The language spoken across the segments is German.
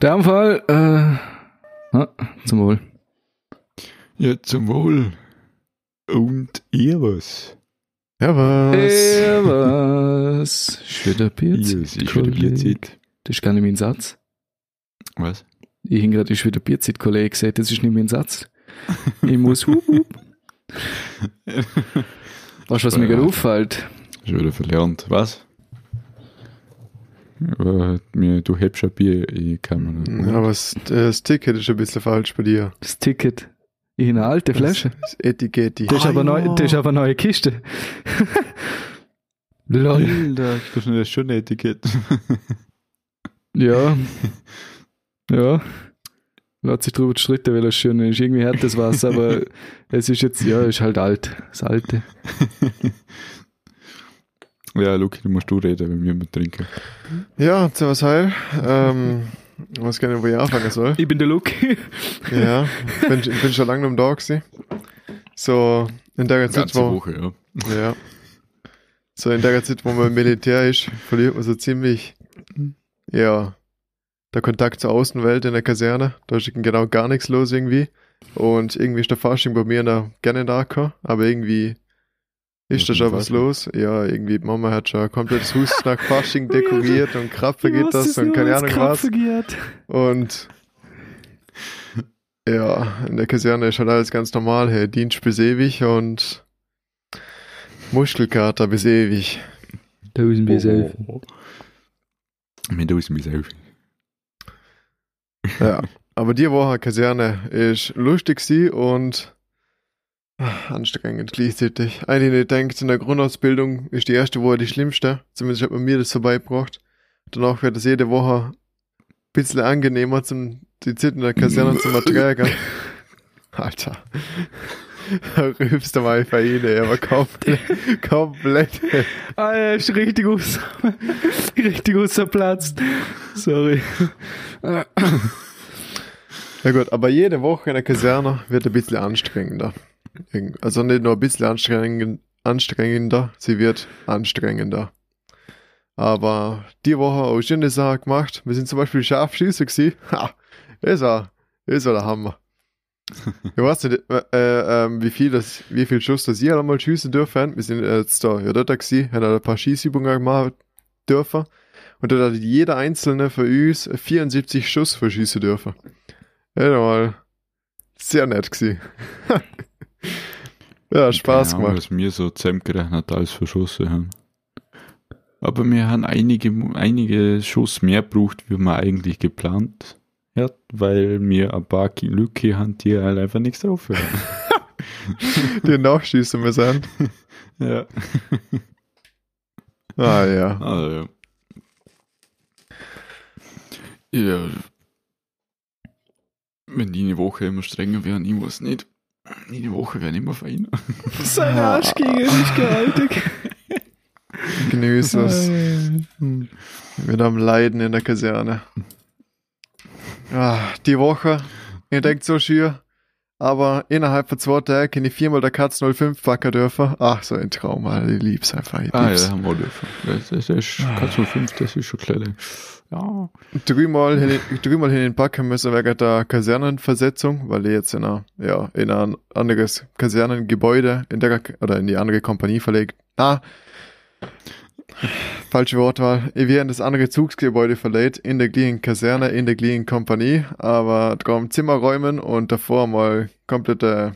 der Fall, äh, ah, zum Wohl. Ja, zum Wohl. Und ihr was? Ja, was? Äh, was? Ist wieder Ihr, es Bierzeit, ist wieder Kollege. Bierzeit. Das ist gar nicht mein Satz. Was? Ich habe gerade, wieder Bierzeit, Kollege, gesagt, das ist nicht mein Satz. Ich muss hup, hup. Weißt du, was mir gerade auffällt? Schon wieder verlernt. Was? Aber mir, du hebst ein Bier, ich kann mir nicht. Ja, aber das, das Ticket ist ein bisschen falsch bei dir. Das Ticket. Ich habe eine alte Flasche. Das Etikett. Das ist, Ah, aber, neu, ja. das ist aber eine neue Kiste. Lol. Alter, das ist ein schönes Etikett. Ja. Ja. Lass sich drüber streiten, weil es schön ist. Irgendwie hat das was, aber es ist jetzt, ja, ist halt alt. Das Alte. ja, Luki, du musst du reden, wenn wir mit trinken. Ja, servus heil. Ähm, ich weiß gar nicht, wo ich anfangen soll. Ich bin der Luki. Ja, bin, bin schon lange am da gewesen. So, in der Zeit, Ganze wo, Woche, ja. ja. So, in der Zeit, wo man im Militär ist, verliert man so ziemlich, ja, der Kontakt zur Außenwelt in der Kaserne. Da ist genau gar nichts los irgendwie. Und irgendwie ist der Fasching bei mir noch gerne nachgekommen, aber irgendwie ist da Was schon was los. Ja, irgendwie, die Mama hat schon ein komplettes Haus nach Fasching dekoriert und Krapfe geht das und keine Ahnung was. Und ja, in der Kaserne ist halt alles ganz normal. Hey, Dienst bis ewig und Muskelkater bis ewig. Tausend bis elf. Mit uns bis elf. Ja. Aber die Woche Kaserne ist lustig sie und ah, anstrengend gleichzeitig. Eigentlich nicht denkt, in der Grundausbildung ist die erste Woche die schlimmste. Zumindest hat man mir das so beigebracht. Danach wird es jede Woche ein bisschen angenehmer zum die Zeit in der Kaserne zum Erträgen. Alter. Rübst mal einfach rein, ey, aber komplett, komplett. Ah, er ist richtig aus, richtig außerplatzt. Sorry. Ja gut, aber jede Woche in der Kaserne wird ein bisschen anstrengender. Also nicht nur ein bisschen anstrengend, anstrengender, sie wird anstrengender. Aber die Woche auch schöne Sachen gemacht. Wir sind zum Beispiel Scharfschießer gewesen. Ha, ist war, ist der Hammer. Ich weiß nicht, äh, äh, ähm, wie viel das, wie viel Schuss das ihr einmal schießen dürfen. Wir sind jetzt da, ja, dort gewesen, haben ein paar Schießübungen gemacht dürfen. Und dort hat jeder einzelne von uns 74 Schuss verschießen dürfen. Ja, mal sehr nett gewesen. ja, Spaß Keine Ahnung, gemacht. Was wir so zusammengerechnet alles für Schüsse haben. Aber wir haben einige, einige Schuss mehr gebraucht, wie man eigentlich geplant hat, weil wir ein paar Lücke haben, die halt einfach nichts drauf haben. Die nachschießen müssen. an. ja. Ah ja. Also, ja. Ja. Wenn die eine Woche immer strenger wären, ich weiß nicht. Die Woche wären immer feiner. Sein Arsch gegen mich gewaltig. Genieß es. Mit am Leiden in der Kaserne. Ah, die Woche, ihr denkt so schier, aber innerhalb von zwei Tagen kann ich viermal der Katz 05 packen dürfen. Ach, so ein Traum, Alter. ich lieb's einfach. Ich Ah, ja, lieb's. haben wir dürfen. Das, das ist Katz 05, das ist schon klein. Ja. Dreimal, hin- dreimal hin den Packen müssen wegen der Kasernenversetzung, weil ich jetzt in, einer, ja, in ein anderes Kasernengebäude in der, oder in die andere Kompanie verlegt. Ah, falsche Wortwahl. Ich werde in das andere Zugsgebäude verlegt, in der gleichen Kaserne, in der gleichen Kompanie, aber drum Zimmer räumen und davor mal komplette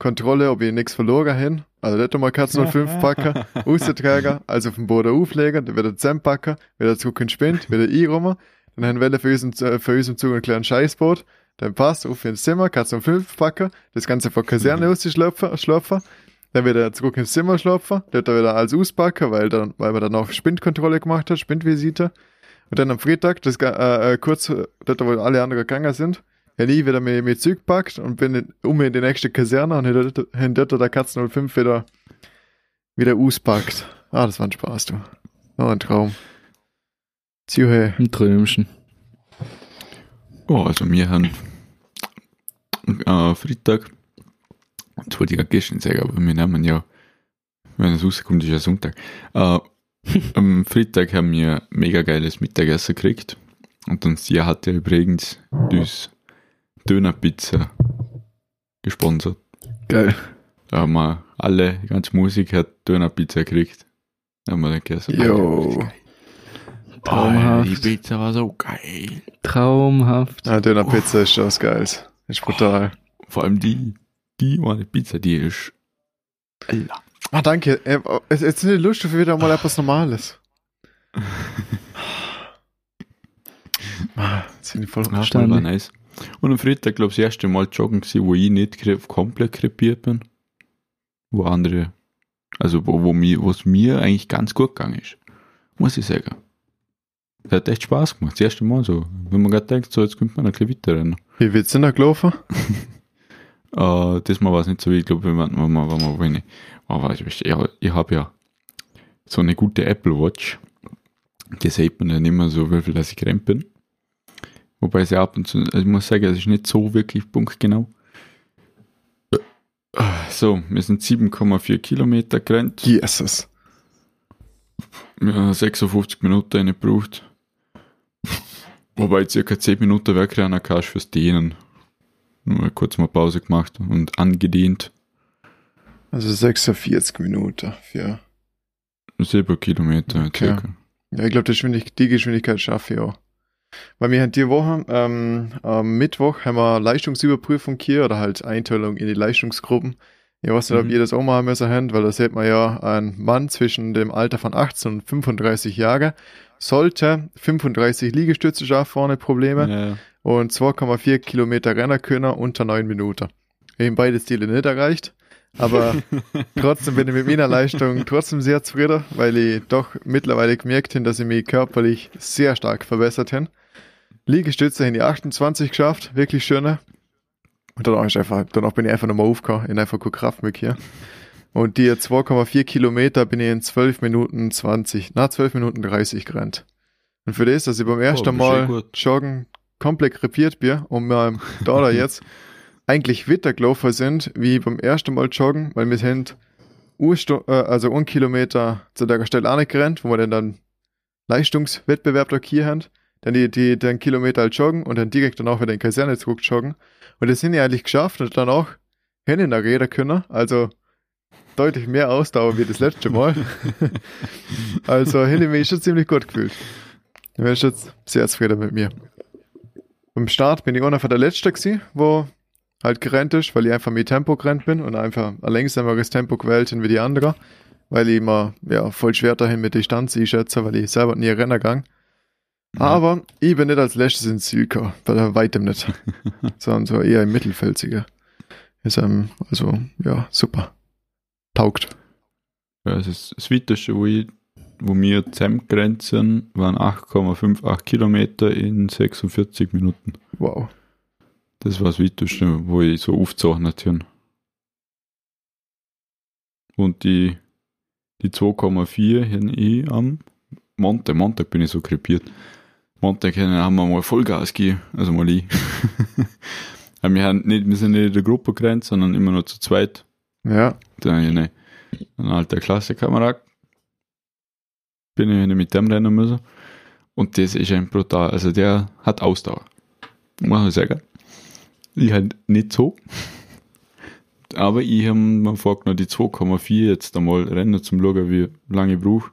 Kontrolle, ob ich nichts verloren hin. Also nicht einmal Katzen 05 packen, Außenträger, also vom Boden auflegen, dann wieder zusammenpacken, wieder zurück in den Spind, wieder einräumen, dann haben wir für uns, im- für uns im Zug einen kleinen Scheißboot, dann passt, auf ins Zimmer, Katzen 05 packen, das Ganze von Kaserne auszuschlupfen, schlupfen, dann wieder zurück ins Zimmer schlupfen, dort wieder alles auspacken, weil, dann, weil man dann auch Spindkontrolle gemacht hat, Spindvisite. Und dann am Freitag, das, äh, äh, kurz, äh, dort, wo alle anderen gegangen sind, habe ich wieder mit, mit Zug gepackt und bin in, um in die nächste Kaserne und habe dort, der Katzen 05 wieder, wieder auspackt. Ah, das war ein Spaß, du. Oh, ein Traum. Zuhören. Ein Träumchen. Oh, also wir haben äh, Freitag, das wollte ich gerade gestern sagen, aber wir nehmen ja, wenn es rauskommt, ist ja Sonntag. Äh, am Freitag haben wir mega geiles Mittagessen gekriegt. Und dann sie hat ja übrigens das Dönerpizza gesponsert. Geil. Da haben wir alle, die ganze Musik hat Dönerpizza gekriegt. Da haben wir dann gesagt, Jo. Traumhaft. die Pizza war so geil. Traumhaft. Ja, Dönerpizza ist schon was Geiles. Ist brutal. Vor allem die, die eine Pizza, die ist. Alter. Ah, danke. Äh, Jetzt sind die Lust für wieder mal etwas Normales. Ah, jetzt sind die voll Ja, voll Verstanden. war nice. Und am Freitag, glaube ich, das erste Mal joggen gewesen, wo ich nicht komplett krepiert bin. Wo andere, also wo, wo mir, wo es mir eigentlich ganz gut gegangen ist. Muss ich sagen. Das hat echt Spaß gemacht. Das erste Mal so. Wenn man gerade denkt, so, jetzt könnte man ein bisschen weiter rennen. Wie wird's denn da gelaufen? Äh, das Mal war es nicht so, wie ich glaube, wenn man, wenn man, wenn man, wenn ich, aber ich, ich habe ja so eine gute Apple Watch. Die sieht man dann immer so, wie viel dass ich gerannt bin. Wobei sie ab und zu, also ich muss sagen, es ist nicht so wirklich punktgenau. So, wir sind 7,4 Kilometer gerannt. Jesus. Wir haben 56 Minuten gebraucht. Wobei circa 10 Minuten wegrennen kannst fürs Dehnen. Nur kurz mal Pause gemacht und angedehnt. Also 46 Minuten für. 7 Kilometer Okay. circa. Ja, ich glaube, die Geschwindigkeit schaffe ich auch. Weil wir haben die Woche, ähm, am Mittwoch haben wir Leistungsüberprüfung hier oder halt Einteilung in die Leistungsgruppen. Ich weiß nicht, ob Mhm. ihr das auch machen müssen habt, weil da sieht man ja, ein Mann zwischen dem Alter von 18 und 35 Jahren sollte 35 Liegestütze schaffen ohne Probleme Ja, und 2,4 Kilometer Renner können unter 9 Minuten. Ich habe beide Ziele nicht erreicht, aber trotzdem bin ich mit meiner Leistung trotzdem sehr zufrieden, weil ich doch mittlerweile gemerkt habe, dass ich mich körperlich sehr stark verbessert habe. Liegestütze in die 28 geschafft, wirklich schöne. Und danach, ist einfach, danach bin ich einfach nochmal aufgehauen, in einfach gut Kraft mit hier. Und die 2,4 Kilometer bin ich in 12 Minuten 20, na 12 Minuten 30 gerannt. Und für das, dass ich beim ersten eh Mal gut. joggen komplett krepiert bin und wir da da jetzt eigentlich weiter gelaufen sind, wie beim ersten Mal joggen, weil wir sind Urstu äh, also ein Kilometer zu der Stelle auch nicht gerannt, wo wir dann, dann Leistungswettbewerb da hier haben, dann die, die, den Kilometer halt joggen und dann direkt danach wieder in die Kaserne zurück joggen. Und das sind ja eigentlich geschafft und dann auch hin in der Räder können, also deutlich mehr Ausdauer wie das letzte Mal. also hin mich schon ziemlich gut gefühlt. Ich bin jetzt sehr zufrieden mit mir. Beim Start bin ich einer von der Letzte gewesen, wo halt gerannt ist, weil ich einfach mit Tempo gerannt bin und einfach ein langsameres Tempo gewählt bin wie die anderen, weil ich immer ja, voll schwer dahin mit Distanz einschätze, weil ich selber nie Renner gang. Aber ich bin nicht als letztes ins Ziel gekommen, bei weitem nicht, sondern so eher im Mittelfeld sicher. Ist ähm, also ja super, taugt. Ja, das, ist das weiteste, wo, ich, wo wir zusammengerannt sind, waren 8,58 Kilometer in 46 Minuten. Wow. Das war das weiteste, wo ich so aufgezeichnet habe. Und die, die 2,4 habe ich am Montag, Montag bin ich so krepiert. Montag haben wir mal Vollgas gegeben, also mal ich. Wir, haben nicht, wir sind nicht in der Gruppe gerannt, sondern immer nur zu zweit. Ja, Dann habe ich eine, ein alter Klassenkamerad. Bin ich mit dem rennen müssen. Und das ist ein brutal. Also der hat Ausdauer. Muss ich sagen. Ich halt nicht so. Aber ich habe mir vorgenommen, die 2,4 jetzt einmal rennen zum Schauen, wie lange ich brauche.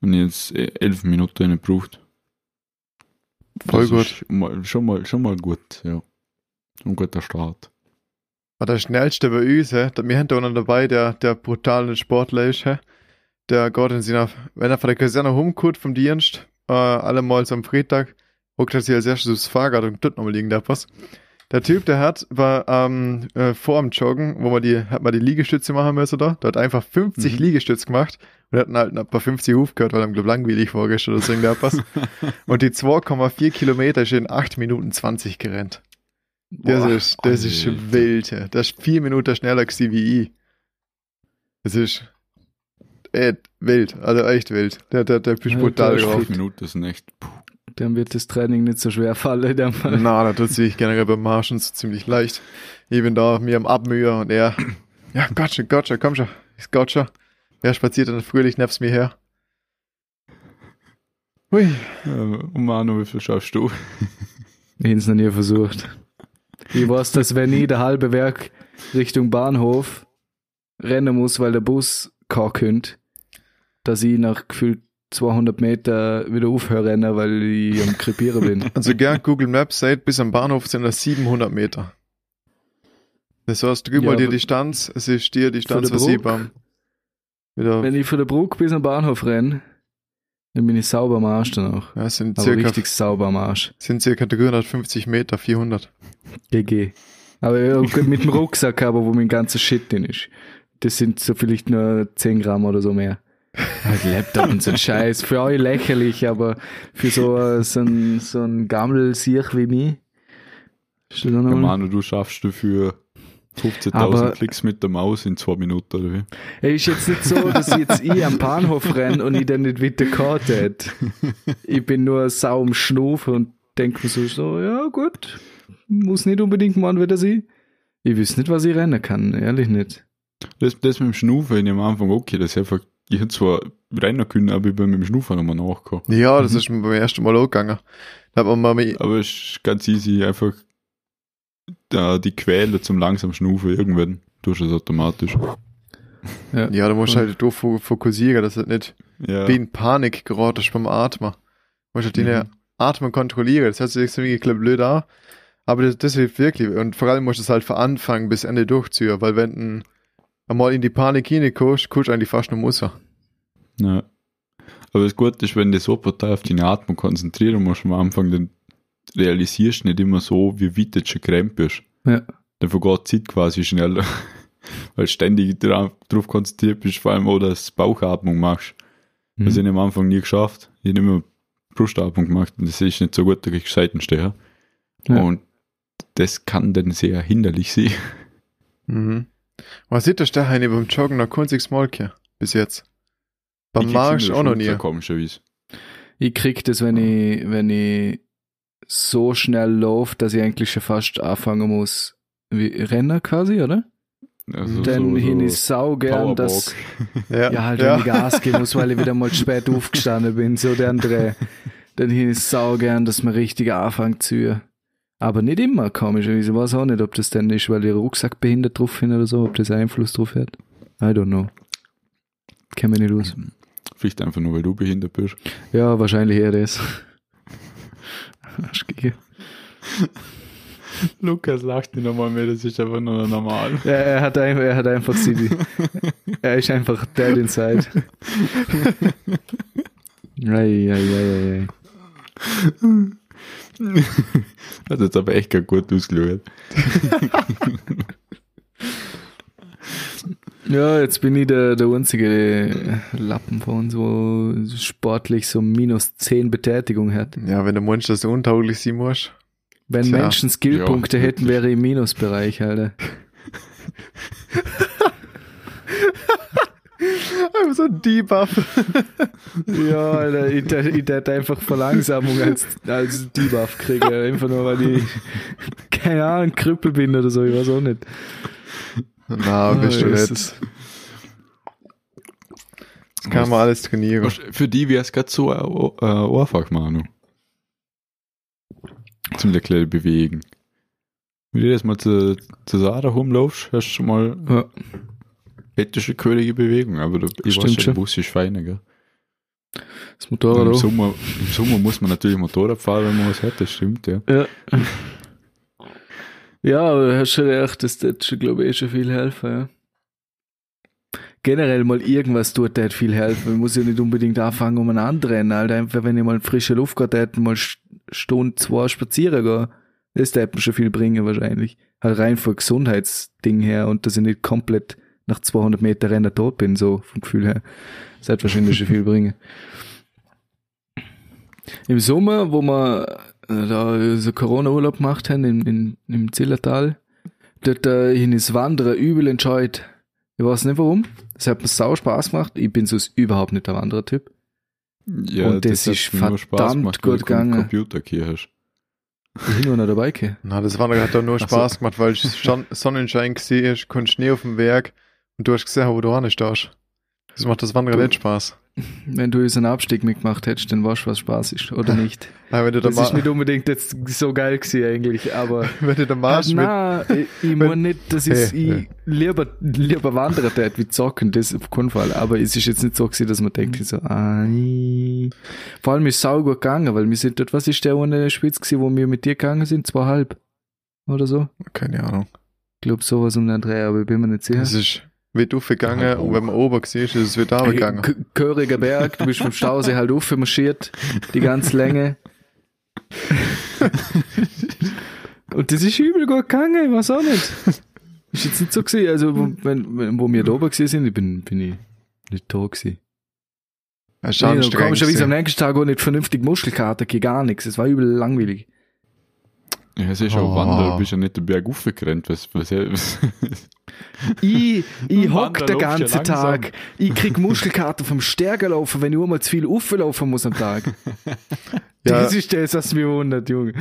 Und jetzt äh, 11 Minuten nicht gebraucht. Voll gut. Mal, schon, mal, schon mal gut, ja. Ein guter Start. war der schnellste bei uns, hä? wir haben da einen dabei, der, der brutale Sportler ist, hä? der geht in seiner, wenn er von der Kaserne rumkommt vom Dienst, äh, allemal so am Freitag, guckt er sich als erstes aufs Fahrrad und dort nochmal liegen da was. Der Typ, der hat, war ähm, äh, vor dem Joggen, wo man die, hat man die Liegestütze machen müssen da, der hat einfach 50 Mhm. Liegestütze gemacht und hat dann halt ein paar 50 aufgehört, weil er ihm glaub langweilig vorgestern oder so irgendwas. und die 2,4 Kilometer ist in 8 Minuten 20 gerannt. Das Boah, ist, das ist wild. ja. Das ist vier Minuten schneller gewesen wie ich. Das ist äh, wild, also echt wild. Der, der, der ist Ja, brutal der ist drauf. Fünf Minuten sind echt. Puh. Dann wird das Training nicht so schwer fallen. Na, da tut sich generell beim Marschen so ziemlich leicht. Ich bin da mir am Abmühen und er, ja, gotcha, gotcha, komm schon, ist gotcha. Er spaziert dann fröhlich nebst mir her. Hui. Äh, und Manu, wie viel schaffst du? Ich habe es noch nie versucht. Ich weiß, dass wenn ich der halbe Werk Richtung Bahnhof rennen muss, weil der Bus kein könnte, dass ich nach gefühlt 200 Meter wieder aufhöre rennen, weil ich am Krepieren bin. Also gern Google Maps sagt, bis am Bahnhof sind das 700 Meter. Das heißt, gib Ja, mal die aber- Distanz, es ist die Distanz, der was ich Bruck? beim wieder, Wenn ich von der Brücke bis am Bahnhof renne, dann bin ich sauber am Arsch danach. ja, sind Aber circa, richtig sauber am Arsch. sind circa 350 Meter, 400. GG. Aber ja, mit dem Rucksack aber, wo mein ganzer Shit drin ist. Das sind so vielleicht nur 10 Gramm oder so mehr. Halt Laptop und so ein Scheiß. Für euch lächerlich, aber für so, so ein, so ein Gammel-Siech wie mich. Manu, du schaffst dafür 15.000 Aber- Klicks mit der Maus in zwei Minuten, oder wie? Ist jetzt nicht so, dass jetzt ich am Bahnhof renne und ich dann nicht wieder Karte hätte. Ich bin nur sau am Schnufen und denke mir so, so, ja gut, muss nicht unbedingt morgen wieder sein. Ich wüsste nicht, was ich rennen kann, ehrlich nicht. Das, das mit dem Schnaufen, ich am Anfang okay, das ist einfach, ich hätte zwar rennen können, aber ich bin mit dem Schnaufen nochmal nachgekommen. Ja, das ist mir beim ersten Mal auch gegangen. Da hat man mal Aber es ist ganz easy, einfach da die Quelle zum langsam Schnaufen irgendwann tust du es automatisch. Ja, ja, da musst du halt doof fo- fokussieren, dass du nicht Ja, wie in Panik geratest beim Atmen. Du musst halt deine Mhm. Atmen kontrollieren. Das hört sich jetzt irgendwie ein bisschen blöd an. Aber das, das hilft wirklich. Und vor allem musst du es halt von Anfang bis Ende durchziehen, weil wenn du einmal in die Panik hineinkommst, kommst du eigentlich fast nur Musser. ja. Aber das Gute ist, wenn du so total auf deine Atmung konzentrieren musst am Anfang, dann realisierst du nicht immer so, wie weit du schon krempelst. Ja. Dann vergeht die Zeit quasi schneller. Weil du ständig drauf, drauf konzentriert bist, vor allem auch, dass du Bauchatmung machst. Mhm. Das habe ich am Anfang nie geschafft. Ich habe immer Brustatmung gemacht und das ist nicht so gut, da krieg ich Seitensteher. Ja. Und das kann dann sehr hinderlich sein. Mhm. Was sieht der Stein beim Joggen noch kunziges Mal gehabt, bis jetzt? Beim Marsch auch noch nie. Komischerweise. Ich krieg das, wenn ich, wenn ich so schnell laufe, dass ich eigentlich schon fast anfangen muss, wie Renner quasi, oder? Also Dann so, hin so ich sau gern, dass, Ja, ja, halt, ich Gas geben muss, weil ich wieder mal spät aufgestanden bin, so der andere. Dann hin ich sau gern, dass man richtig anfängt zu. Aber nicht immer, komischerweise. Ich weiß auch nicht, ob das denn ist, weil ihr Rucksack behindert drauf hin oder so, ob das Einfluss drauf hat. I don't know. Kenn mich nicht aus. Vielleicht einfach nur, weil du behindert bist. Ja, wahrscheinlich eher das. Arschgege. Lukas lacht nicht nochmal mehr, das ist einfach nur normal. Ja, er hat, ein, er hat einfach Sibi. er ist einfach dead inside. Ei, ei, ei, ei, ei. Hat jetzt aber echt gar gut ausgeschaut. Ja, jetzt bin ich der, der einzige Lappen von uns, wo sportlich so minus 10 Betätigung hat. Ja, wenn du meinst, dass du untauglich sein musst. Wenn Tja. Menschen Skillpunkte Ja, hätten, wäre ich im Minusbereich, Alter. Einfach so ein Debuff. Ja, Alter, ich, ich hätte einfach Verlangsamung als, als Debuff kriegen. Einfach nur, weil ich, keine Ahnung, Krüppel bin oder so, ich weiß auch nicht. Na, bist du nicht. Das kann man alles trainieren. Für die wäre es gerade so äh, äh, einfach, Manu. Zum kleine bewegen. Wenn du das mal zu, zu Sarah rumlaufst, hast du schon mal Ja. ethische körige Bewegung, aber Stimmt weiß schon, ist feiner, gell? Das Motorrad Im. Sommer, Im Sommer muss man natürlich Motorrad fahren, wenn man was hat, das stimmt, ja. Ja. Ja, aber du hast schon recht, das tut schon, glaube ich, eh schon viel helfen, ja. Generell mal irgendwas tut, der viel helfen. Man muss ja nicht unbedingt anfangen, um einen anderen, Alter. Einfach, wenn ich mal frische Luft gehabt hätte, mal St- Stunde, zwei spazieren gehen. Das hätte mir schon viel bringen, wahrscheinlich. Halt rein vom Gesundheitsding her und dass ich nicht komplett nach 200 Meter Rennen tot bin, so vom Gefühl her. Das hätte wahrscheinlich schon viel bringen. Im Sommer, wo äh, da so Corona-Urlaub gemacht haben in, in, im Zillertal, dort äh, hin ist Wandern übel entscheid. Ich weiß nicht warum. Das hat mir sau Spaß gemacht. Ich bin sonst überhaupt nicht der Wanderer-Typ. ja Und das hat ist verdammt weil gut du keinen gegangen. Computer hier hast. Ich bin nur noch dabei. gell. Na, das Wandern hat doch nur Ach so. Spaß gemacht, weil schon Sonnenschein gesehen ist, kein Schnee auf dem Werk und du hast gesehen, wo du ran stehst. Das macht das Wandern Du- nicht Spaß. Wenn du unseren Abstieg mitgemacht hättest, dann weißt du, was Spaß ist, oder nicht? Aber wenn du da Das ist nicht unbedingt jetzt so geil gewesen eigentlich, aber wenn du da machst, mit, nein, ich, ich meine nicht, das ist, Hey, ich lieber, lieber wandern tät wie zocken, das auf keinen Fall. Aber es ist jetzt nicht so gewesen, dass man denkt, so, ah, nee. Vor allem ist es sau gut gegangen, weil wir sind dort, was ist der ohne Spitz gewesen, wo wir mit dir gegangen sind? Zweieinhalb. Oder so? keine Ahnung. Ich glaube sowas um den Dreh, aber ich bin mir nicht sicher. Es ist wird aufgegangen und wenn man oben sieht, ist es wieder runtergegangen. Köriger Berg, du bist vom Stausee halt aufmarschiert, die ganze Länge. Und das ist übel gut gegangen, ich weiß auch nicht. Ist jetzt nicht so gewesen, also wo, wenn, wenn, wo wir da oben sind, ich bin, bin ich nicht da gewesen. Schon Nee, kommst du am nächsten Tag auch nicht vernünftig Muskelkater, geht gar nichts, es war übel langweilig. Ja, es ist auch Oh. Wandern, du bist ja nicht den Berg aufgerannt. Was, was, was, Ich, ich hock den ganzen. Tag. Ich krieg Muskelkater vom Stärker laufen, wenn ich einmal zu viel auflaufen muss am Tag. Ja. Das ist das, was mich wundert, Junge.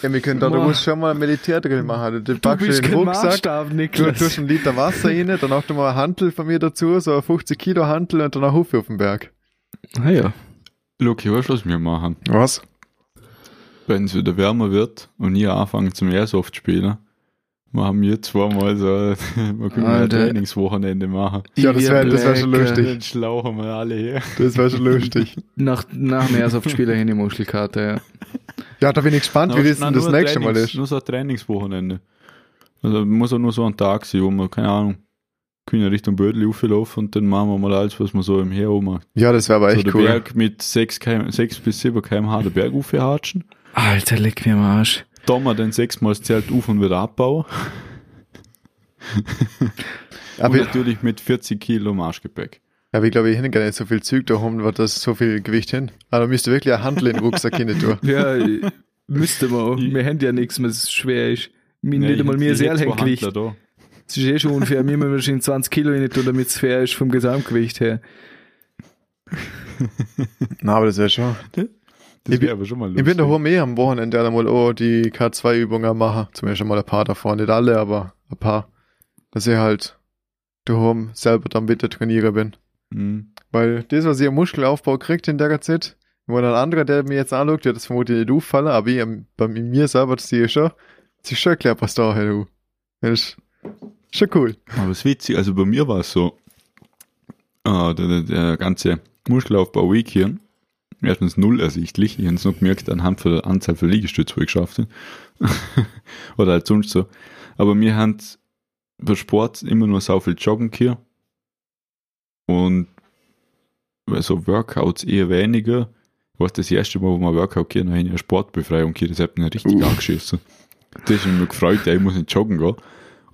Ja, wir können da, du musst schon mal einen Militärdrill machen. Du Du packst bist den kein Rucksack, Maßstab, du Niklas. tust einen Liter Wasser rein, dann auch mal ein Hantel von mir dazu, so ein 50 Kilo Hantel und dann ein Hufe auf dem Berg. Ah ja. Luki, weißt du, was wir machen? Was? Wenn es wieder wärmer wird und ihr anfangen zum Airsoft spielen, machen wir zweimal so, wir können ein. Trainingswochenende machen. Ja, das wäre das wär schon lustig. Dann schlauchen wir alle her. Das wäre schon lustig. Nach, nach dem Airsoft-Spieler hin die Muskelkater, ja. Ja, da bin ich gespannt, wie das denn das nächste Mal Trainings- ist. Nur so ein Trainingswochenende. Also muss auch nur so ein Tag sein, wo wir, keine Ahnung, können Richtung Bödli auflaufen und dann machen wir mal alles, was man so im Her macht. Ja, das wäre aber So echt der cool. Berg mit 6, km, 6 bis 7 kmh den Berg aufhatschen. Alter, leck mir am Arsch. Da mal dann sechsmal das Zelt auf und wieder abbauen. Aber, und natürlich mit 40 Kilo Marschgepäck. aber ich glaube, ich hätte gar nicht so viel Zeug da haben, wird das so viel Gewicht hin. Aber da müsste wirklich ein Handel in den Rucksack hin tun. Ja, müsste man auch. Wir haben ja nichts, was schwer ist. Mir nicht einmal mir sehr hängt. Das ist eh schon unfair. Mir müssen wahrscheinlich 20 Kilo rein tun, damit es fair ist vom Gesamtgewicht her. Na, aber das wäre schon. Das Ich bin- wäre aber schon mal lustig. Ich bin daheim eh am Wochenende einmal auch die K2-Übungen machen. Zumindest mal ein paar davon. Nicht alle, aber ein paar. Dass ich halt daheim selber dann bitte trainieren bin. Mhm. Weil das, was ich am Muskelaufbau kriegt in der Zeit, wo ein anderer, der mir jetzt anschaut, der das vermutlich nicht auffallen, aber ich, bei mir selber, das sehe ich schon, das ist schon klar, was da halt, du. Das ist schon cool. Aber es ist witzig, also bei mir war es so, ah, der, der, der ganze Muskelaufbau Week hier, erstens null ersichtlich, ich habe es noch gemerkt anhand von der Anzahl von Liegestütze, wo ich geschafft habe. Oder halt sonst so. Aber wir haben bei Sport immer nur so viel Joggen hier und bei so Workouts eher weniger. Was das erste Mal, wo wir Workout gehen, habe ich eine Sportbefreiung hier, das hat mich richtig Uff. angeschissen. Das ist mir gefreut, ich muss nicht joggen gehen.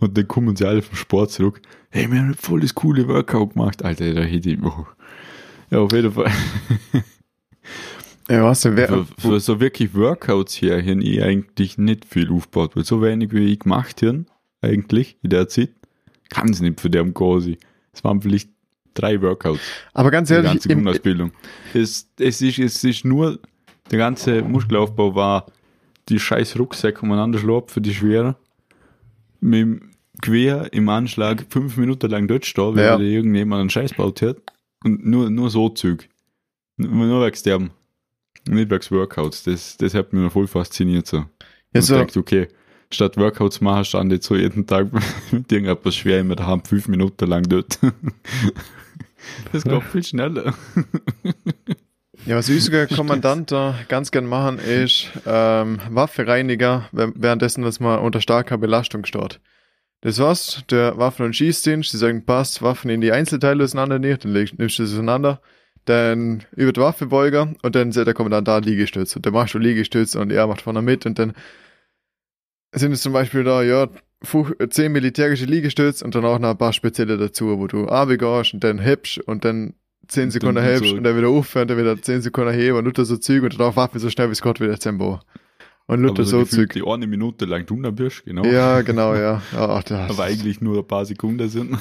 Und dann kommen sie alle vom Sport zurück. Hey, wir haben voll das coole Workout gemacht. Alter, da hätte ich, oh. Ja, auf jeden Fall. Ja, was wer, Für, für so wirklich Workouts hier habe ich eigentlich nicht viel aufgebaut, weil so wenig wie ich gemacht habe, eigentlich, in der Zeit, kann es nicht für den Gosi. Es waren vielleicht drei Workouts, aber ganz die ehrlich, ganze im, Grundausbildung. Es, es, ist, es ist nur, der ganze Muskelaufbau war die scheiß Rucksäcke umeinander schlafen für die Schwere. Mit dem Quer im Anschlag fünf Minuten lang dort stehen, weil Ja. irgendjemand einen Scheiß baut hat. Und nur, nur so Züg. Nur, nur wegen dem. Nicht Workouts. Das, das hat mich noch voll fasziniert so. ja, Und so, denkt, okay, statt Workouts machen, stand jetzt so jeden Tag mit irgendetwas schwer der Hand fünf Minuten lang dort. Das geht viel schneller. ja, was unser Kommandant da ganz gern machen, ist ähm, Waffenreiniger, währenddessen, dass man unter starker Belastung steht. Das war's, der Waffen- und Schießdienst, die sagen, passt, Waffen in die Einzelteile auseinander nicht, dann nimmst du es auseinander, dann über die Waffebeuger und dann sagt der Kommandant da Liegestütze. Und dann machst du Liegestütze und er macht vorne mit und dann sind es zum Beispiel da, ja, fuch- zehn militärische Liegestütze und dann auch noch ein paar spezielle dazu, wo du runtergehst und dann hebst und dann zehn Und Sekunden dann hebst so- und dann wieder auf und dann wieder zehn Sekunden heben und Luther so Züge und dann auch Waffe so schnell wie es Gott wieder zusammenbauen. Und Luther Aber so gefühlt Züge. die eine Minute lang drunter bist, genau. Ja, genau, ja. Ach, das, Aber eigentlich nur ein paar Sekunden sind.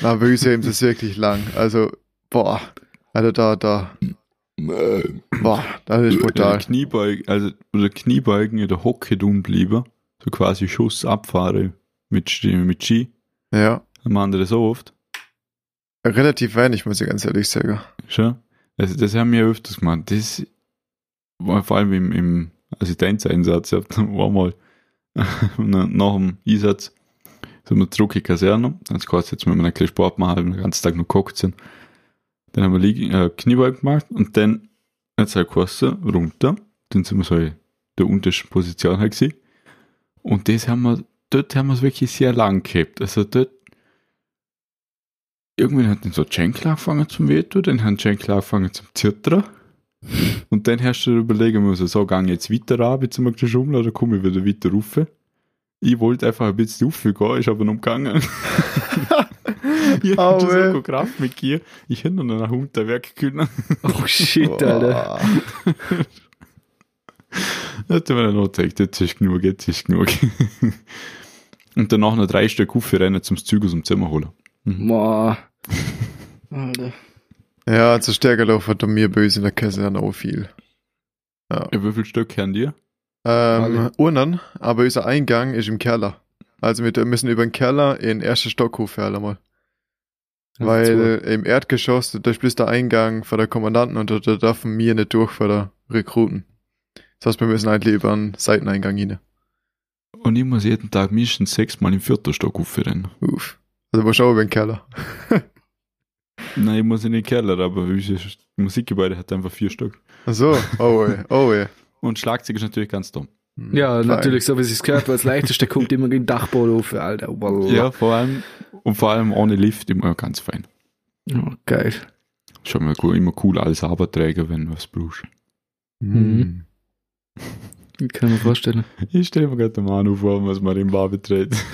Na, Böse ist es wirklich lang. Also, boah. Also da, da. Boah, das ist brutal. Kniebeugen, also oder Kniebeugen in der Hocke tun bleiben. So quasi Schuss abfahren mit, Ski- mit Ski. Ja. Dann machen die das so oft. Relativ wenig, muss ich ganz ehrlich sagen. Schon? Also das haben wir öfters gemacht. Das war vor allem im, im Assistenzeinsatz, ja, war mal nach dem Einsatz sind wir zurück in die Kaserne. Dann geheißen, jetzt müssen wir ein bisschen Sport machen, den ganzen Tag noch gekocht sind. Dann haben wir Lieg äh, Kniebeugen gemacht und dann hat es halt geheißen, runter. Dann sind wir so in der untersten Position halt gewesen. Und das haben wir, dort haben wir es wirklich sehr lang gehabt. Also dort, irgendwann hat dann so Schenkel angefangen zum Wehtun, dann die Schenkel angefangen zum Zittern. Und dann hast du dir überlegen müssen, so, ich jetzt weiter ab, jetzt mal geschummelt, oder komme ich wieder weiter rauf? Ich wollte einfach ein bisschen raufgehen, ist aber noch gegangen. ich Aue. hatte so Kraft mit dir. Ich hätte noch nach unten Werk können. Oh shit, Alter. Boah. Da hat mir dann noch gezeigt, jetzt ist genug, jetzt ist genug. Und danach noch drei Stück rennen zum Zug aus dem Zimmer holen. Boah. Alter. Ja, also Stärkerlauf hat er mir böse in der Kaserne auch viel. Ja, wie viel Stück haben dir? Ähm. Urnen, aber unser Eingang ist im Keller. Also wir müssen über den Keller in den ersten Stock hochfahren einmal. Weil äh, im Erdgeschoss, da ist der Eingang von der Kommandanten und da, da dürfen wir nicht durch von der Rekruten. Das heißt, wir müssen eigentlich über einen Seiteneingang hin. Und ich muss jeden Tag mindestens sechsmal im vierten Stock aufrennen. Uff. Also wir schauen über den Keller. Nein, ich muss in den Keller, aber unser Musikgebäude hat einfach vier Stück. Ach so, oh ey, oh ey. Und Schlagzeug ist natürlich ganz dumm. Hm, Ja, fein. natürlich, so wie es gehört, weil das leichteste kommt immer in den Dachboden auf, Alter. Wallah. Ja, vor allem, und vor allem ohne Lift immer ganz fein. Oh, geil. Schon mal cool, immer cool als Arbeitsträger, wenn du was brauchst. Hm. Kann mir vorstellen. Ich stelle mir gerade den Manu vor, was man im Bar beträgt.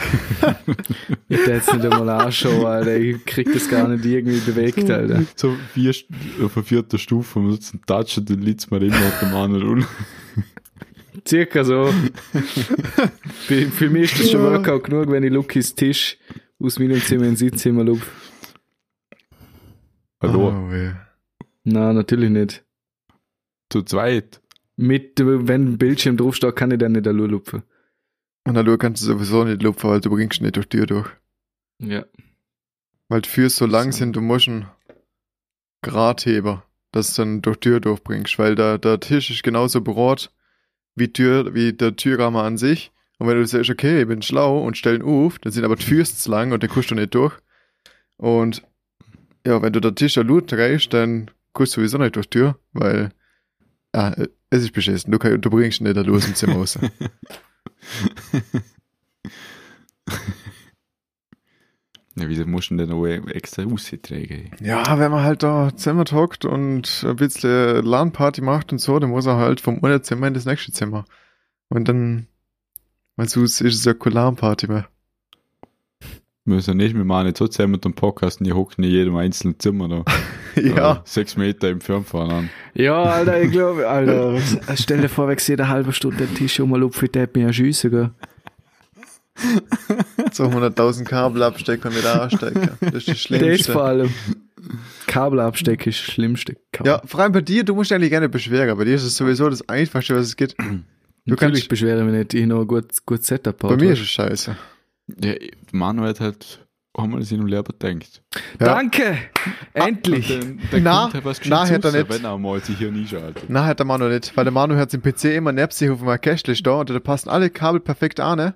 Ich hätte jetzt nicht einmal anschauen, Alter. Ich krieg das gar nicht irgendwie bewegt, Alter. So vier, auf der vierten Stufe, man sitzt und toucht und dann liegt man immer auf dem Manu rum. Circa so. für, für mich ist das schon Workout genug, wenn ich Lukis Tisch aus meinem Zimmer in den Sitzzimmer lupe. Hallo, Oh, ey. Nein, natürlich nicht. zu zweit. Mit, wenn ein Bildschirm draufsteht, kann ich dann nicht allein lupfen. Und dann kannst du sowieso nicht lupfen, weil du bringst nicht durch die Tür durch. Ja. Weil die Füße so lang sind, du musst einen Gradheber, dass du dann durch die Tür durchbringst, weil der, der Tisch ist genauso berot wie, Tür, wie der Türrahmen an sich. Und wenn du sagst, okay, ich bin schlau und stellen auf, dann sind aber die Füße zu lang und dann kommst du nicht durch. Und ja, wenn du den Tisch Lut drehst, dann kommst du sowieso nicht durch die Tür, weil ah, es ist beschissen. Du, kann, du bringst nicht Los im Zimmer raus. Ja, wieso musst du denn noch extra austragen? Ja, wenn man halt da Zimmer hockt und ein bisschen LAN-Party macht und so, dann muss er halt vom einen Zimmer in das nächste Zimmer. Und dann, weil sonst ist es ja keine LAN-Party mehr. Wir müssen nicht, wir machen nicht so zusammen mit dem Podcast und die hocken in jedem einzelnen Zimmer da. ja. Sechs Meter entfernt voneinander. Ja, Alter, ich glaube, Alter, stell dir vor, wenn ich jede halbe Stunde den Tisch umlupfe, der hat mir ja schiessen, gell? So 100.000 Kabel abstecken und wieder anstecken. Das ist das Das Schlimmste. vor allem. Kabel abstecken ist das Schlimmste. Kabel. Ja, vor allem bei dir, du musst eigentlich gerne beschweren. Bei dir ist es sowieso das Einfachste, was es gibt. Du Natürlich kannst, beschwere ich mich nicht, ich habe noch ein gutes, gutes Setup bei gebaut, mir ist es scheiße. Ja, Manu hat halt einmal in seinem gedacht. du. Ja. Danke! Endlich! Und dann, dann Na, na, hätte er nicht. Wenn er mal sich hier nie schaltet. Nein, hat der Manu nicht, weil der Manu hat den PC immer neben sich auf einem Kästchen da und da passen alle Kabel perfekt an. Ne?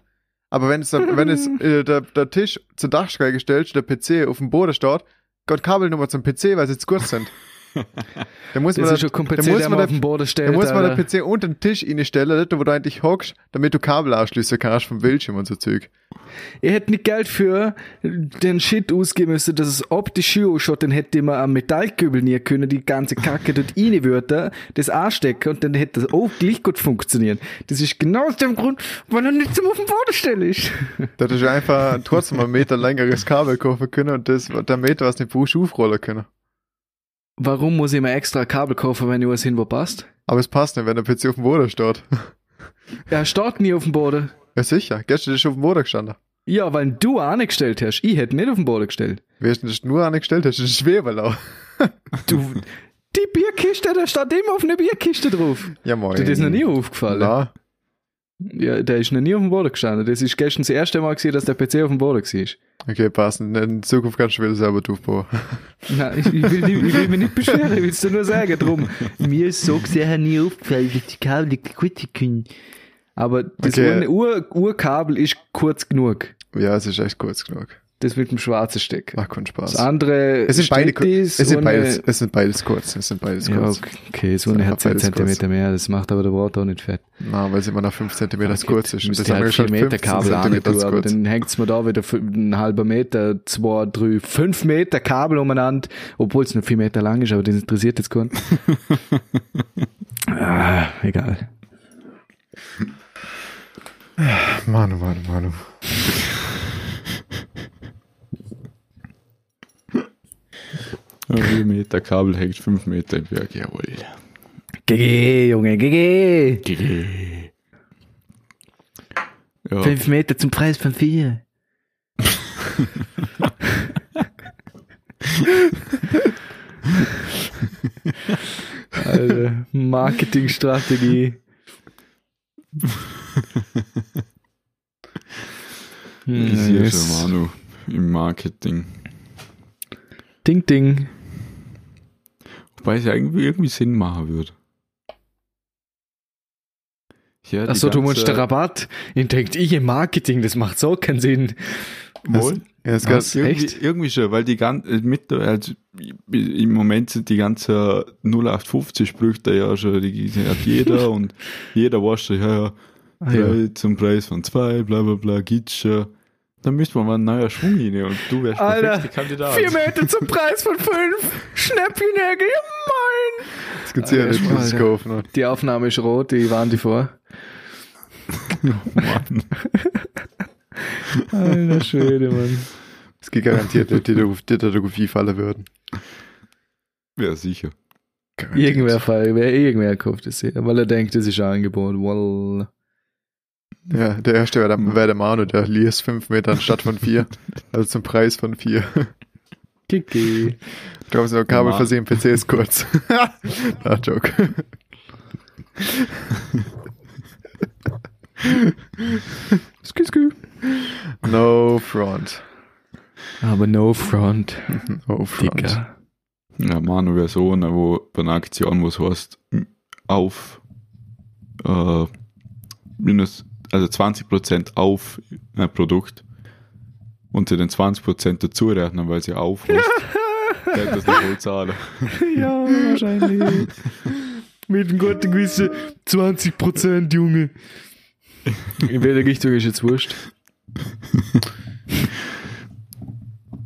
Aber wenn es, wenn es äh, der, der Tisch zur Dachschräge gestellt der PC auf dem Boden steht, geht Kabelnummer zum PC, weil sie zu kurz sind. Dann muss man, Das ist da, kompliziert, muss man, auf da, den Boden dann stellt. muss man den PC unter den Tisch reinstellen, dort, wo du eigentlich hockst, damit du Kabel anschließen kannst vom Bildschirm und so Zeug. Ich hätte nicht Geld für den Shit ausgeben müssen, dass es optisch schön ausschaut, dann hätte mir am Metallkübel nie können, die ganze Kacke dort rein würde, das anstecken und dann hätte das auch gleich gut funktionieren. Das ist genau aus dem Grund, weil er nicht zum auf den Boden stellen ist. Da hättest du einfach trotzdem einen Meter längeres Kabel kaufen können und das, der Meter, was nicht brauchst, aufrollen können. Warum muss ich mir extra Kabel kaufen, wenn ich was hin wo passt? Aber es passt nicht, wenn der PC auf dem Boden steht. Er steht nie auf dem Boden. Ja, sicher. Gestern ist schon auf dem Boden gestanden. Ja, weil du angestellt hast. Ich hätte nicht auf den Boden gestellt. Wer ist denn nur angestellt? Das ist ein Schwebelau. Du, die Bierkiste, da steht immer auf einer Bierkiste drauf. Ja, moin. Dir ist noch nie aufgefallen. Na, Ja, der ist noch nie auf dem Boden gestanden. Das ist gestern das erste Mal gewesen, dass der PC auf dem Boden war. Okay, passend. In Zukunft kannst du wieder selber aufbauen. Nein, ich, ich, will, nicht- ich will mich nicht beschweren, ich will es dir nur sagen. Drum. Mir ist so gesehen nie aufgefallen, dass die Kabel gut können. Aber das Okay. Ur Urkabel ist kurz genug. Ja, es ist echt kurz genug. Das mit dem schwarzen Stecker. Macht keinen Spaß. Das andere Es sind beide, ist es sind beides, es sind beides kurz. Es sind beides Ja, kurz. okay, so eine Ja, hat 10 beides kurz. Zentimeter mehr, das macht aber der Brot auch nicht fett. Na, weil es immer noch 5 cm Okay, kurz ist. Das haben wir halt schon 4 Meter 15 Kabel an, Zentimeter aber dann hängt's mir da wieder fü- ein halber Meter, zwei, drei, fünf Meter Kabel umeinander, obwohl es nur 4 Meter lang ist, aber das interessiert jetzt keinen. ah, egal. Manu, Manu, Manu. 4 Meter Kabel hängt 5 Meter im Berg, jawohl. GG, Junge, GG! GG. Ja, 5 Meter zum Preis von 4. Alter, Marketingstrategie. ich sehe Yes. schon Manu im Marketing. Ding, ding. Wobei es ja irgendwie, irgendwie Sinn machen würde. Ja, Achso, du meinst der Rabatt. Ich denkt, ich im Marketing, das macht so keinen Sinn. Wohl? Ja, es Was? geht, Irgendwie, Echt? irgendwie schon, weil die ganze, mit, also, im Moment sind die ganze 0850 Sprüche ja schon, die, hat jeder und jeder weiß schon, ja, ja, Ah, ja. zum Preis von zwei, bla, bla, bla, gibt's schon. Dann müsste man mal einen neuen Schwung rein und du wärst der Alter, perfekte Kandidat. Vier Meter zum Preis von fünf. Schnäppchenägel, ja moin. es gibt ja nicht, muss ich Alter. kaufen. ne? Die Aufnahme ist rot, die waren die vor. Mann. Alter Schwede, Mann. Es gibt garantiert Leute, die auf auf fallen würden. Ja, sicher. Garantiert. Irgendwer, fall- wer irgendwer kauft das hier, weil er denkt, das ist ein Angebot. Well, Ja, der erste wäre der, wär der Manu, der liest 5 Meter anstatt von 4. also zum Preis von 4. Kiki. Ich glaube, so ein Kabel versehen PC ist kurz. Na, Joke. Skü, skü. No front. Aber no front, No front. Dicker. Ja, Manu wäre so einer, wo bei einer Aktion, wo es heißt, auf äh, minus, also 20% auf ein Produkt und sie den 20% dazu rechnen, weil sie auf ist, der das nicht wohl zahlen. Ja, wahrscheinlich. Mit einem guten Gewissen 20%, Junge. In welcher Richtung ist jetzt wurscht?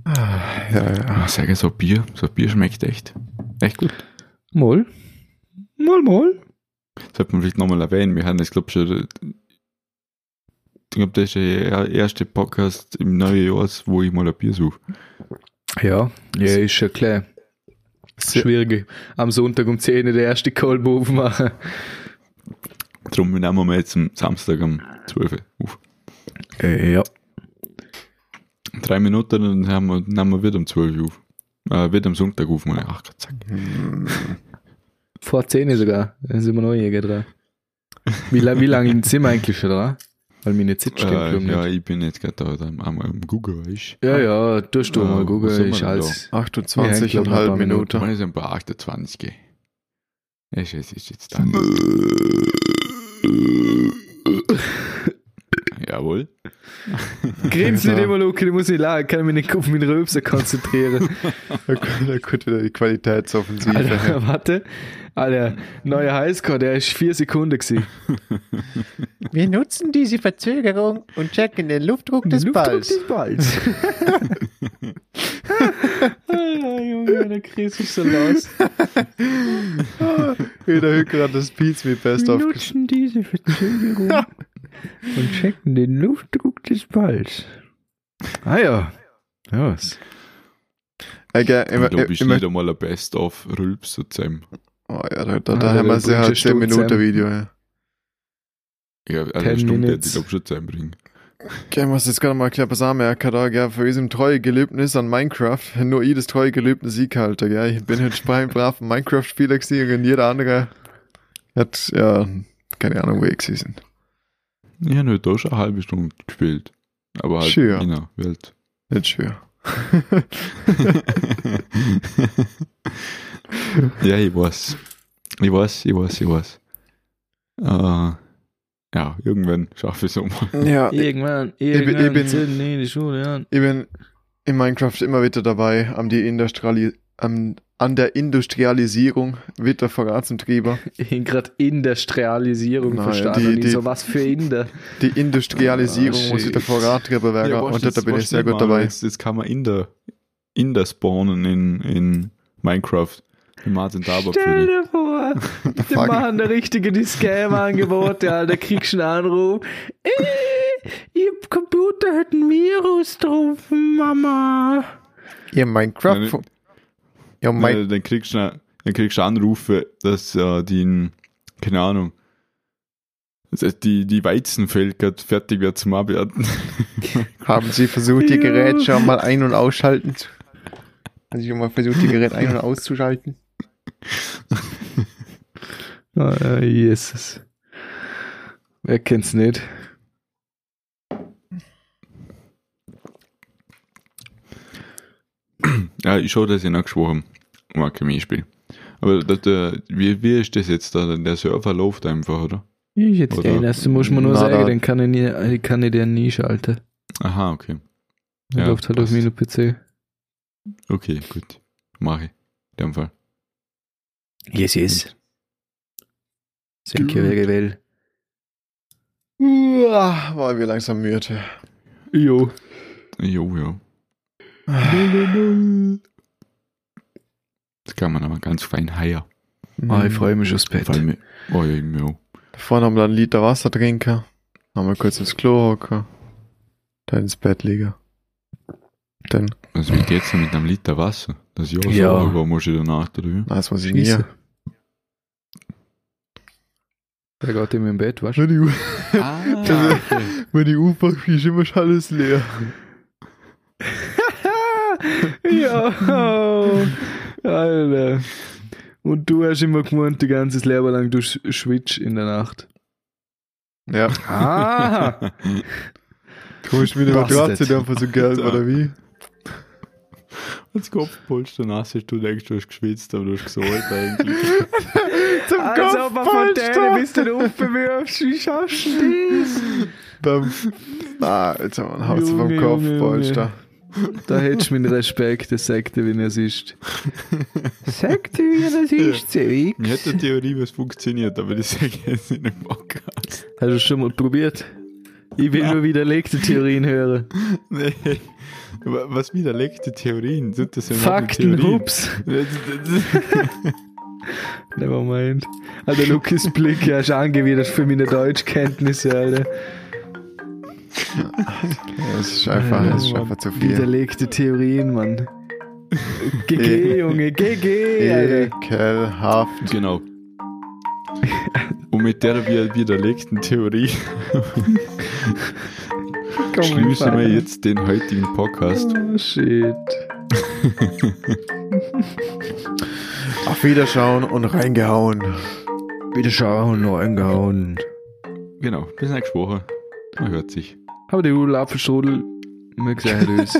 Ja, ja. Ich sage so Bier, so Bier schmeckt echt, echt gut. Moll. Moll, moll. Sollte man vielleicht nochmal erwähnen, wir haben das, glaube ich, schon, ich glaube, das ist der erste Podcast im neuen Jahr, wo ich mal ein Bier suche. Ja, ja, ist schon klar. Schwierig. Am Sonntag um 10 Uhr der erste Cold Move machen. Darum nehmen wir jetzt am Samstag um 12 Uhr auf. Äh, ja. Drei Minuten, dann haben wir, nehmen wir wieder um 12 Uhr auf. Äh, wieder am Sonntag auf, meine Ach Gott, zack. Vor 10 Uhr sogar. Dann sind wir noch hier dran. Wie, wie lange sind wir eigentlich schon dran? Weil meine Zeit stimmt, Äh, ja, nicht. ich bin jetzt gerade da am, am, am Google, weißt Ja, ja, tust du Äh, mal Google, soll man ist denn alles. da? 28 Ja, und ich glaub, halb noch ein paar Minute. Man ist ein paar 28 gehen. Es ist, ist jetzt da. Jawohl. Grins nicht immer, Luke, ich muss nicht lachen, kann mich nicht auf meinen Röpser konzentrieren. Da kommt wieder die Qualitätsoffensive. Alter, warte. Alter, neuer Highscore, der ist vier Sekunden gewesen. Wir nutzen diese Verzögerung und checken den Luftdruck des Luftdruck Balls. des Balls. Alter, Junge, der Chris ist so los. Wieder hört gerade das Beats mit Best Wir of. nutzen diese Verzögerung und checken den Luftdruck des Balls. Ah ja. Ja, was? Äh, gell, immer, du bist immer, nicht einmal ein Best-of Rülps zusammen. Oh ja, da, da, Ah, da der haben wir sehr bringt halt schon 10 Minuten. Video. Ja. Ja, also 10 eine Stunde hätte ich glaube schon zusammenbringen. Okay, ich muss jetzt gerade mal klar was anmerken, da, gell, für diesem treue Gelöbnis an Minecraft, nur ich das treue Gelöbnis ich halte, gell, ich bin halt ein brav Minecraft-Spieler gewesen und jeder andere hat, ja, keine Ahnung, wo ich gewesen sind. Ich habe auch schon eine halbe Stunde gespielt. Aber halt Schön. in der Welt. Nicht schwer. ja, ich weiß. Ich weiß, ich weiß, ich weiß. Äh, ja, irgendwann schaffe ich es auch mal. Ja, ich, Irgendwann, bin- irgendwann ich bin- sind die in die Schule, ja. ich bin in Minecraft immer wieder dabei, am die Industriali am, an der Industrialisierung wieder voranzutreiben. Ich bin gerade Industrialisierung Nein, verstanden. die- ich die- so, was für Inder? Die Industrialisierung Ah, muss wieder vorantreiben werden Ja, und du, da bin ich sehr gut mal, dabei. Jetzt, jetzt kann man in der, in der spawnen in, in Minecraft. Die Martin Stell Daberpflege. dir vor, die machen da richtige die Scam-Angebote, Alter, kriegst einen Anruf. Äh, ihr Computer hat ein Virus drauf, Mama. Ihr Minecraft. Nein, ja, mein, Nein, dann kriegst du, dann kriegst du Anrufe, dass äh, die, keine Ahnung, dass die, die Weizenfelder fertig wird zum Abwerten. haben Sie versucht, Ihr. Gerät schon mal ein- und ausschalten? zu- Haben Sie schon mal versucht, Ihr Gerät ein- und auszuschalten? Ah, Jesus. Wer kennt's nicht? ja, ich schaue, dass ich noch geschworen mag kein Spiel. Aber das, der, wie, wie ist das jetzt da? Der Server läuft einfach, oder? Ich jetzt Oder- den, das muss man nur Na, sagen, da- dann kann ich, nie, kann ich den nie schalten. Aha, okay. Der Ja, läuft halt auf passt. meinem PC. Okay, gut. Mache ich. In dem Fall. Yes, yes. Thank you very well. Uah, war wir langsam müde. Jo. Jo, ja. Das kann man aber ganz fein heier. Ah, ich freue mich aufs Bett. Allem, oh ja, auch. Vorne haben wir einen Liter Wasser trinken. Haben wir kurz ins Klo hocken. Dann ins Bett liegen. Dann, Also wie geht's denn mit einem Liter Wasser? Das Jahr Ja. so, aber muss ich danach drüber. na, das muss ich nie. Der geht immer im Bett, weißt du? Wenn die, U- Ah, okay. wenn die U-Bahn ist immer schon alles leer. ja. Alter. Und du hast immer gemeint, die ganze Leben lang, du sch- schwitzt in der Nacht. Ja. Ah. Du hast mir eine Bastard. Matratze einfach so gelb, Ja. oder wie? Als Kopfpolster nass ist, du denkst, du hast geschwitzt, aber du hast gesagt eigentlich. Zum Als ob man von denen Kopfpolster. bis du aufbewirfst, wie schaffst du das? Beim, ah, jetzt haben wir einen Haus vom Kopfpolster. Da hättest du meinen Respekt, das sagt er, wie es ist. Sagt er, wie es ist, Zeug. Ich hätte eine Theorie, was funktioniert, aber das sage ich jetzt in dem Podcast. Hast du schon mal probiert? Ich will nur widerlegte Theorien hören. Nee. Was widerlegte Theorien? Sind das ja Fakten, Theorien? hups. Das- das- Never mind. Alter, Lukas Blick, ja, ist angewidert für meine Deutschkenntnisse, Alter. Ja, es ist einfach, es ist einfach zu viel. Widerlegte Theorien, Mann. GG, Junge, GG, Alter. Ekelhaft. Genau. Und mit der widerlegten Theorie schließen wir jetzt den heutigen Podcast. Oh, shit. Auf Wiederschauen und reingehauen. Wieder schauen, noch eingehauen. Genau, bis nächste Woche. Man hört sich. Aber die Rudel Apfelstrudel, wir sehen uns.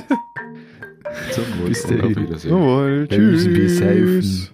Zum Wohl Bis und auf dahin. Wiedersehen. Jawohl, bis tschüss. helfen.